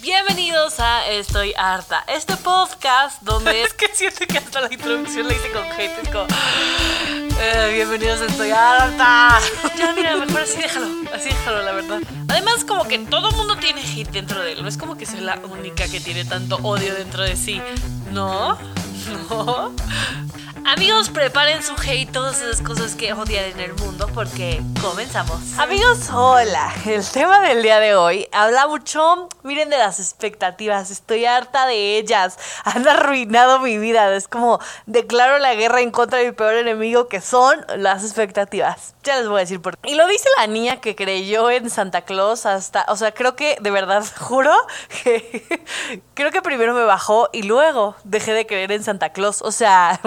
Bienvenidos a Estoy Harta, este podcast donde es que siento que hasta la introducción la hice con gente, es como... eh, bienvenidos a Estoy Harta. Ya, mira, mejor así déjalo, así déjalo, la verdad. Además, como que todo mundo tiene hate dentro de él, no es como que soy la única que tiene tanto odio dentro de sí. No, no. Amigos, preparen su hate, todas esas cosas que odian en el mundo, porque comenzamos. Amigos, hola. El tema del día de hoy habla mucho, miren, de las expectativas. Estoy harta de ellas. Han arruinado mi vida. Es como declaro la guerra en contra de mi peor enemigo, que son las expectativas. Ya les voy a decir por qué. Y lo dice la niña que creyó en Santa Claus hasta, o sea, creo que de verdad, juro que creo que primero me bajó y luego dejé de creer en Santa Claus. O sea,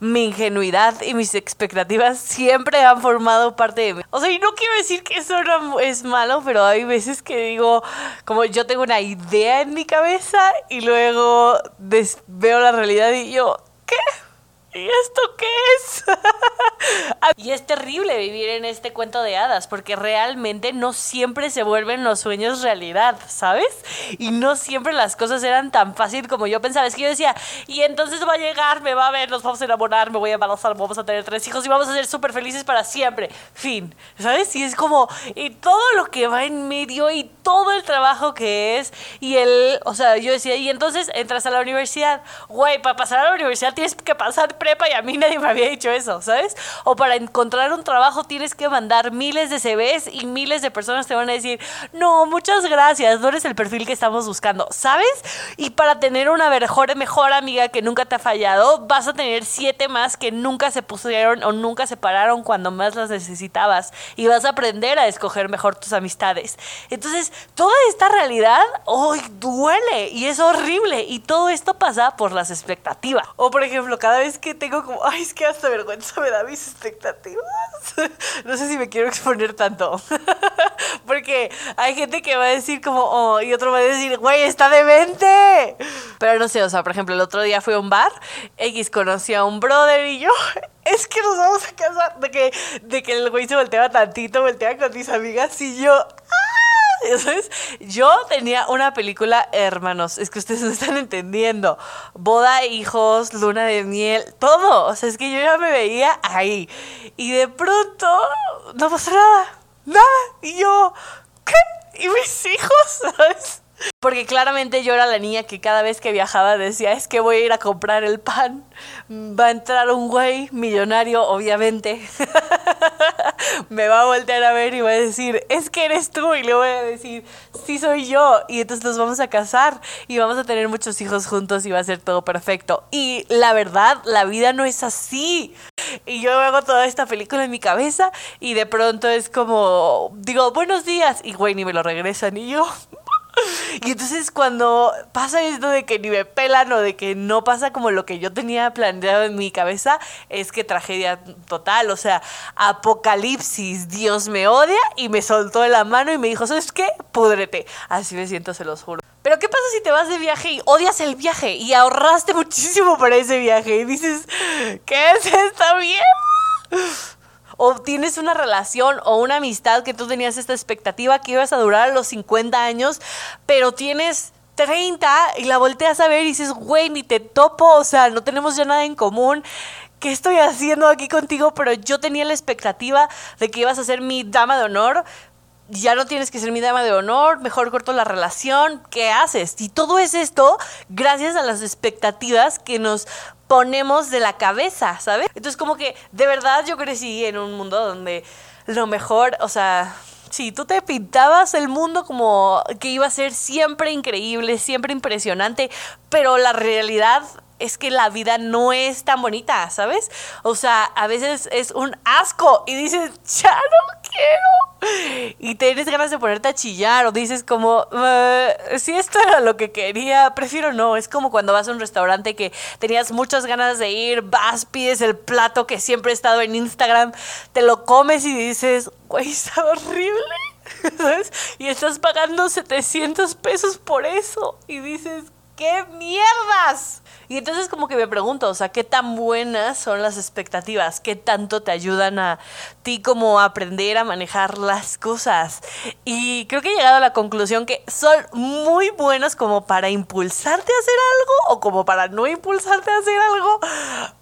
mi ingenuidad y mis expectativas siempre han formado parte de mí. O sea, y no quiero decir que eso no es malo, pero hay veces que digo, como yo tengo una idea en mi cabeza y luego veo la realidad y yo, ¿qué? ¿Y esto qué es? y es terrible vivir en este cuento de hadas porque realmente no siempre se vuelven los sueños realidad, ¿sabes? Y no siempre las cosas eran tan fácil como yo pensaba. Es que yo decía, y entonces va a llegar, me va a ver, nos vamos a enamorar, me voy a embarazar, vamos a tener tres hijos y vamos a ser súper felices para siempre. Fin, ¿sabes? Y es como, y todo lo que va en medio y todo el trabajo que es y el, o sea, yo decía, y entonces entras a la universidad, güey, para pasar a la universidad tienes que pasar prepa y a mí nadie me había dicho eso, ¿sabes? O para encontrar un trabajo tienes que mandar miles de CVs y miles de personas te van a decir, no, muchas gracias, no eres el perfil que estamos buscando, ¿sabes? Y para tener una mejor, mejor amiga que nunca te ha fallado, vas a tener siete más que nunca se pusieron o nunca se pararon cuando más las necesitabas y vas a aprender a escoger mejor tus amistades. Entonces, toda esta realidad hoy duele y es horrible y todo esto pasa por las expectativas. O por ejemplo, cada vez que tengo como, ay, es que hasta vergüenza me da mis expectativas. no sé si me quiero exponer tanto. Porque hay gente que va a decir como, oh, y otro va a decir, güey, está demente. Pero no sé, o sea, por ejemplo, el otro día fui a un bar, X conocí a un brother y yo, es que nos vamos a casar. De que, de que el güey se volteaba tantito, volteaba con mis amigas y yo. Yo tenía una película, hermanos, es que ustedes no están entendiendo. Boda, hijos, luna de miel, todo. O sea, es que yo ya me veía ahí. Y de pronto, no pasó nada. Nada. Y yo, ¿qué? ¿Y mis hijos? ¿Sabes? Porque claramente yo era la niña que cada vez que viajaba decía, es que voy a ir a comprar el pan. Va a entrar un güey millonario, obviamente. Me va a voltear a ver y va a decir, es que eres tú. Y le voy a decir, sí soy yo. Y entonces nos vamos a casar y vamos a tener muchos hijos juntos y va a ser todo perfecto. Y la verdad, la vida no es así. Y yo hago toda esta película en mi cabeza y de pronto es como, digo, buenos días. Y güey, ni me lo regresan. Y yo, y entonces cuando pasa esto de que ni me pelan o de que no pasa como lo que yo tenía planeado en mi cabeza, es que tragedia total, o sea, apocalipsis, Dios me odia y me soltó de la mano y me dijo, ¿sabes qué? Púdrete. Así me siento, se los juro. Pero ¿qué pasa si te vas de viaje y odias el viaje y ahorraste muchísimo para ese viaje y dices, ¿qué es esta mierda? O tienes una relación o una amistad que tú tenías esta expectativa que ibas a durar a los 50 años, pero tienes 30 y la volteas a ver y dices, güey, ni te topo, o sea, no tenemos ya nada en común. ¿Qué estoy haciendo aquí contigo? Pero yo tenía la expectativa de que ibas a ser mi dama de honor. Ya no tienes que ser mi dama de honor, mejor corto la relación, ¿qué haces? Y todo es esto gracias a las expectativas que nos ponemos de la cabeza, ¿sabes? Entonces como que de verdad yo crecí en un mundo donde lo mejor, o sea, sí, tú te pintabas el mundo como que iba a ser siempre increíble, siempre impresionante, pero la realidad es que la vida no es tan bonita, ¿sabes? O sea, a veces es un asco y dices, ya no quiero. Y tienes ganas de ponerte a chillar o dices como, "Eh, si esto era lo que quería, prefiero no. Es como cuando vas a un restaurante que tenías muchas ganas de ir, vas, pides el plato que siempre ha estado en Instagram, te lo comes y dices, güey, está horrible. ¿Sabes? Y estás pagando 700 pesos por eso. Y dices, ¿qué mierdas? Y entonces como que me pregunto, o sea, ¿qué tan buenas son las expectativas? ¿Qué tanto te ayudan a ti como a aprender a manejar las cosas? Y creo que he llegado a la conclusión que son muy buenas como para impulsarte a hacer algo o como para no impulsarte a hacer algo,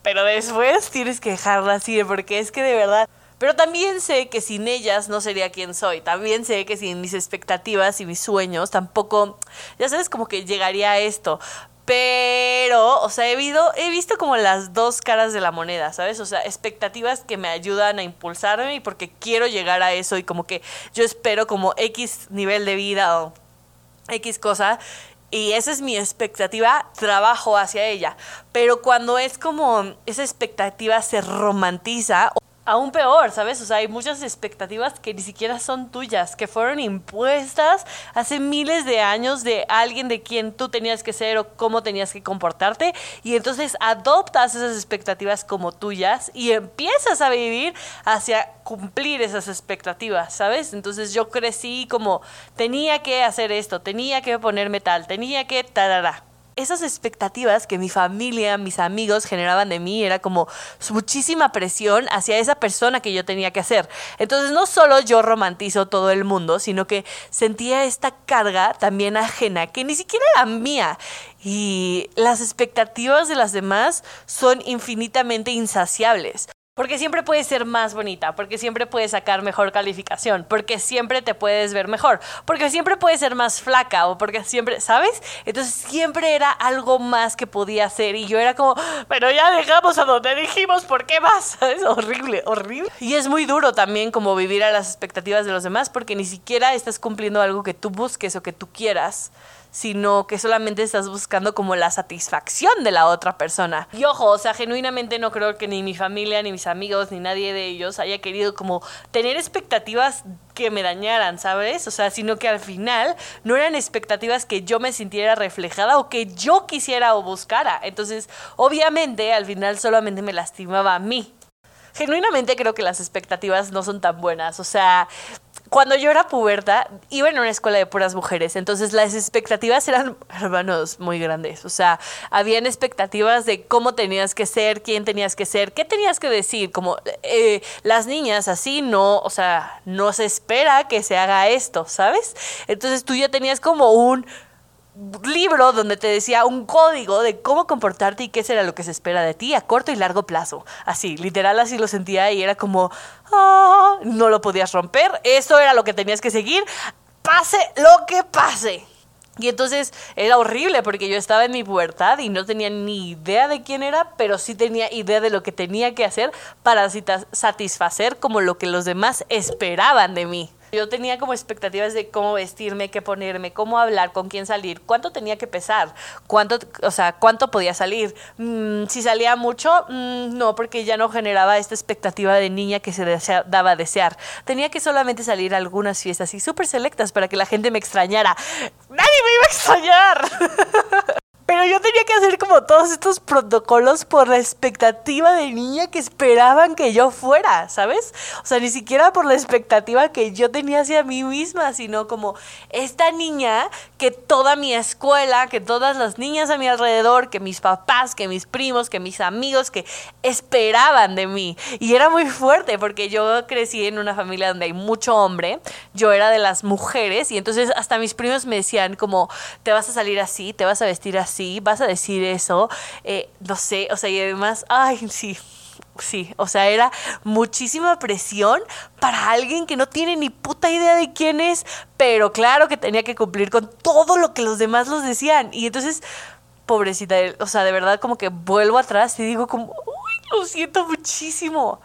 pero después tienes que dejarlas ir porque es que de verdad... Pero también sé que sin ellas no sería quien soy. También sé que sin mis expectativas y mis sueños tampoco, ya sabes, como que llegaría a esto. Pero, o sea, he, he visto como las dos caras de la moneda, ¿sabes? O sea, expectativas que me ayudan a impulsarme y porque quiero llegar a eso y como que yo espero como X nivel de vida o X cosa y esa es mi expectativa, trabajo hacia ella. Pero cuando es como esa expectativa se romantiza aún peor, ¿sabes? O sea, hay muchas expectativas que ni siquiera son tuyas, que fueron impuestas hace miles de años de alguien de quien tú tenías que ser o cómo tenías que comportarte y entonces adoptas esas expectativas como tuyas y empiezas a vivir hacia cumplir esas expectativas, ¿sabes? Entonces yo crecí como tenía que hacer esto, tenía que ponerme tal, tenía que tarara esas expectativas que mi familia, mis amigos generaban de mí, era como muchísima presión hacia esa persona que yo tenía que hacer. Entonces no solo yo romantizo todo el mundo, sino que sentía esta carga también ajena, que ni siquiera era mía. Y las expectativas de las demás son infinitamente insaciables. Porque siempre puedes ser más bonita, porque siempre puedes sacar mejor calificación, porque siempre te puedes ver mejor, porque siempre puedes ser más flaca o porque siempre, ¿sabes? Entonces siempre era algo más que podía hacer y yo era como, pero ya dejamos a donde dijimos, ¿por qué más? Es horrible, horrible. Y es muy duro también como vivir a las expectativas de los demás porque ni siquiera estás cumpliendo algo que tú busques o que tú quieras sino que solamente estás buscando como la satisfacción de la otra persona. Y ojo, o sea, genuinamente no creo que ni mi familia, ni mis amigos, ni nadie de ellos haya querido como tener expectativas que me dañaran, ¿sabes? O sea, sino que al final no eran expectativas que yo me sintiera reflejada o que yo quisiera o buscara. Entonces, obviamente, al final solamente me lastimaba a mí. Genuinamente creo que las expectativas no son tan buenas. O sea, cuando yo era puberta, iba en una escuela de puras mujeres, entonces las expectativas eran, hermanos, muy grandes. O sea, habían expectativas de cómo tenías que ser, quién tenías que ser, qué tenías que decir. Como eh, las niñas así no, o sea, no se espera que se haga esto, ¿sabes? Entonces tú ya tenías como un libro donde te decía un código de cómo comportarte y qué será lo que se espera de ti a corto y largo plazo. Así, literal así lo sentía y era como, ah, no lo podías romper, eso era lo que tenías que seguir, pase lo que pase. Y entonces era horrible porque yo estaba en mi pubertad y no tenía ni idea de quién era, pero sí tenía idea de lo que tenía que hacer para satisfacer como lo que los demás esperaban de mí. Yo tenía como expectativas de cómo vestirme, qué ponerme, cómo hablar, con quién salir, cuánto tenía que pesar, cuánto, o sea, cuánto podía salir. Mm, si salía mucho, mm, no, porque ya no generaba esta expectativa de niña que se daba a desear. Tenía que solamente salir a algunas fiestas y súper selectas para que la gente me extrañara. ¡Nadie me iba a extrañar! Pero yo tenía que hacer como todos estos protocolos por la expectativa de niña que esperaban que yo fuera, ¿sabes? O sea, ni siquiera por la expectativa que yo tenía hacia mí misma, sino como esta niña que toda mi escuela, que todas las niñas a mi alrededor, que mis papás, que mis primos, que mis amigos, que esperaban de mí. Y era muy fuerte porque yo crecí en una familia donde hay mucho hombre, yo era de las mujeres y entonces hasta mis primos me decían como, te vas a salir así, te vas a vestir así sí, vas a decir eso, eh, no sé, o sea, y además, ay, sí, sí, o sea, era muchísima presión para alguien que no tiene ni puta idea de quién es, pero claro que tenía que cumplir con todo lo que los demás los decían. Y entonces, pobrecita, o sea, de verdad como que vuelvo atrás y digo como, uy, lo siento muchísimo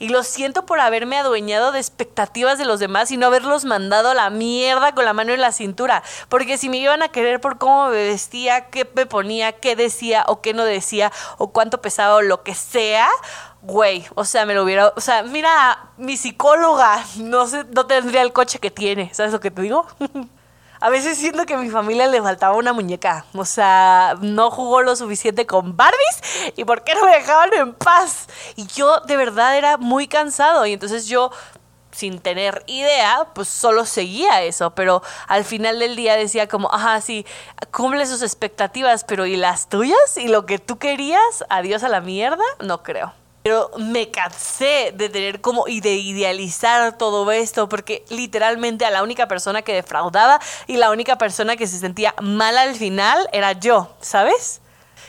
y lo siento por haberme adueñado de expectativas de los demás y no haberlos mandado a la mierda con la mano en la cintura. Porque si me iban a querer por cómo me vestía, qué me ponía, qué decía o qué no decía, o cuánto pesaba o lo que sea, güey, o sea, me lo hubiera, o sea, mira, mi psicóloga no sé, no tendría el coche que tiene, ¿sabes lo que te digo? a veces siento que a mi familia le faltaba una muñeca. O sea, no jugó lo suficiente con Barbies y por qué no me dejaban en paz. Y yo de verdad era muy cansado y entonces yo sin tener idea, pues solo seguía eso, pero al final del día decía como, ajá, sí, cumple sus expectativas, pero ¿y las tuyas? ¿Y lo que tú querías? Adiós a la mierda, no creo. Pero me cansé de tener como y de idealizar todo esto porque literalmente a la única persona que defraudaba y la única persona que se sentía mal al final era yo, ¿sabes?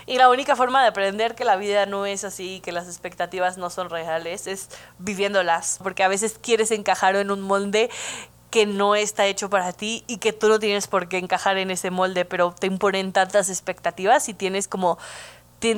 Y la única forma de aprender que la vida no es así, que las expectativas no son reales, es viviéndolas. Porque a veces quieres encajar en un molde que no está hecho para ti y que tú no tienes por qué encajar en ese molde, pero te imponen tantas expectativas y tienes como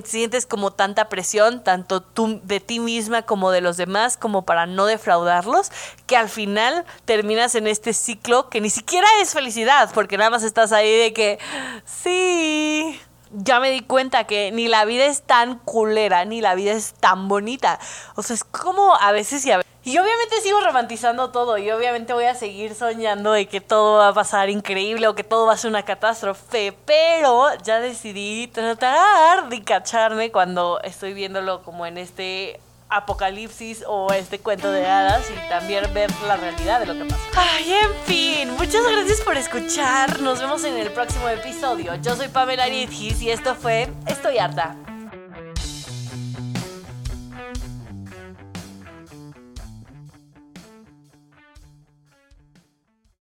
sientes como tanta presión, tanto tú de ti misma como de los demás, como para no defraudarlos, que al final terminas en este ciclo que ni siquiera es felicidad, porque nada más estás ahí de que, sí, ya me di cuenta que ni la vida es tan culera, ni la vida es tan bonita. O sea, es como a veces y a veces y obviamente sigo romantizando todo y obviamente voy a seguir soñando de que todo va a pasar increíble o que todo va a ser una catástrofe, pero ya decidí tratar de cacharme cuando estoy viéndolo como en este apocalipsis o este cuento de hadas y también ver la realidad de lo que pasa. Ay, en fin, muchas gracias por escuchar. Nos vemos en el próximo episodio. Yo soy Pamela Nidhis y esto fue Estoy harta.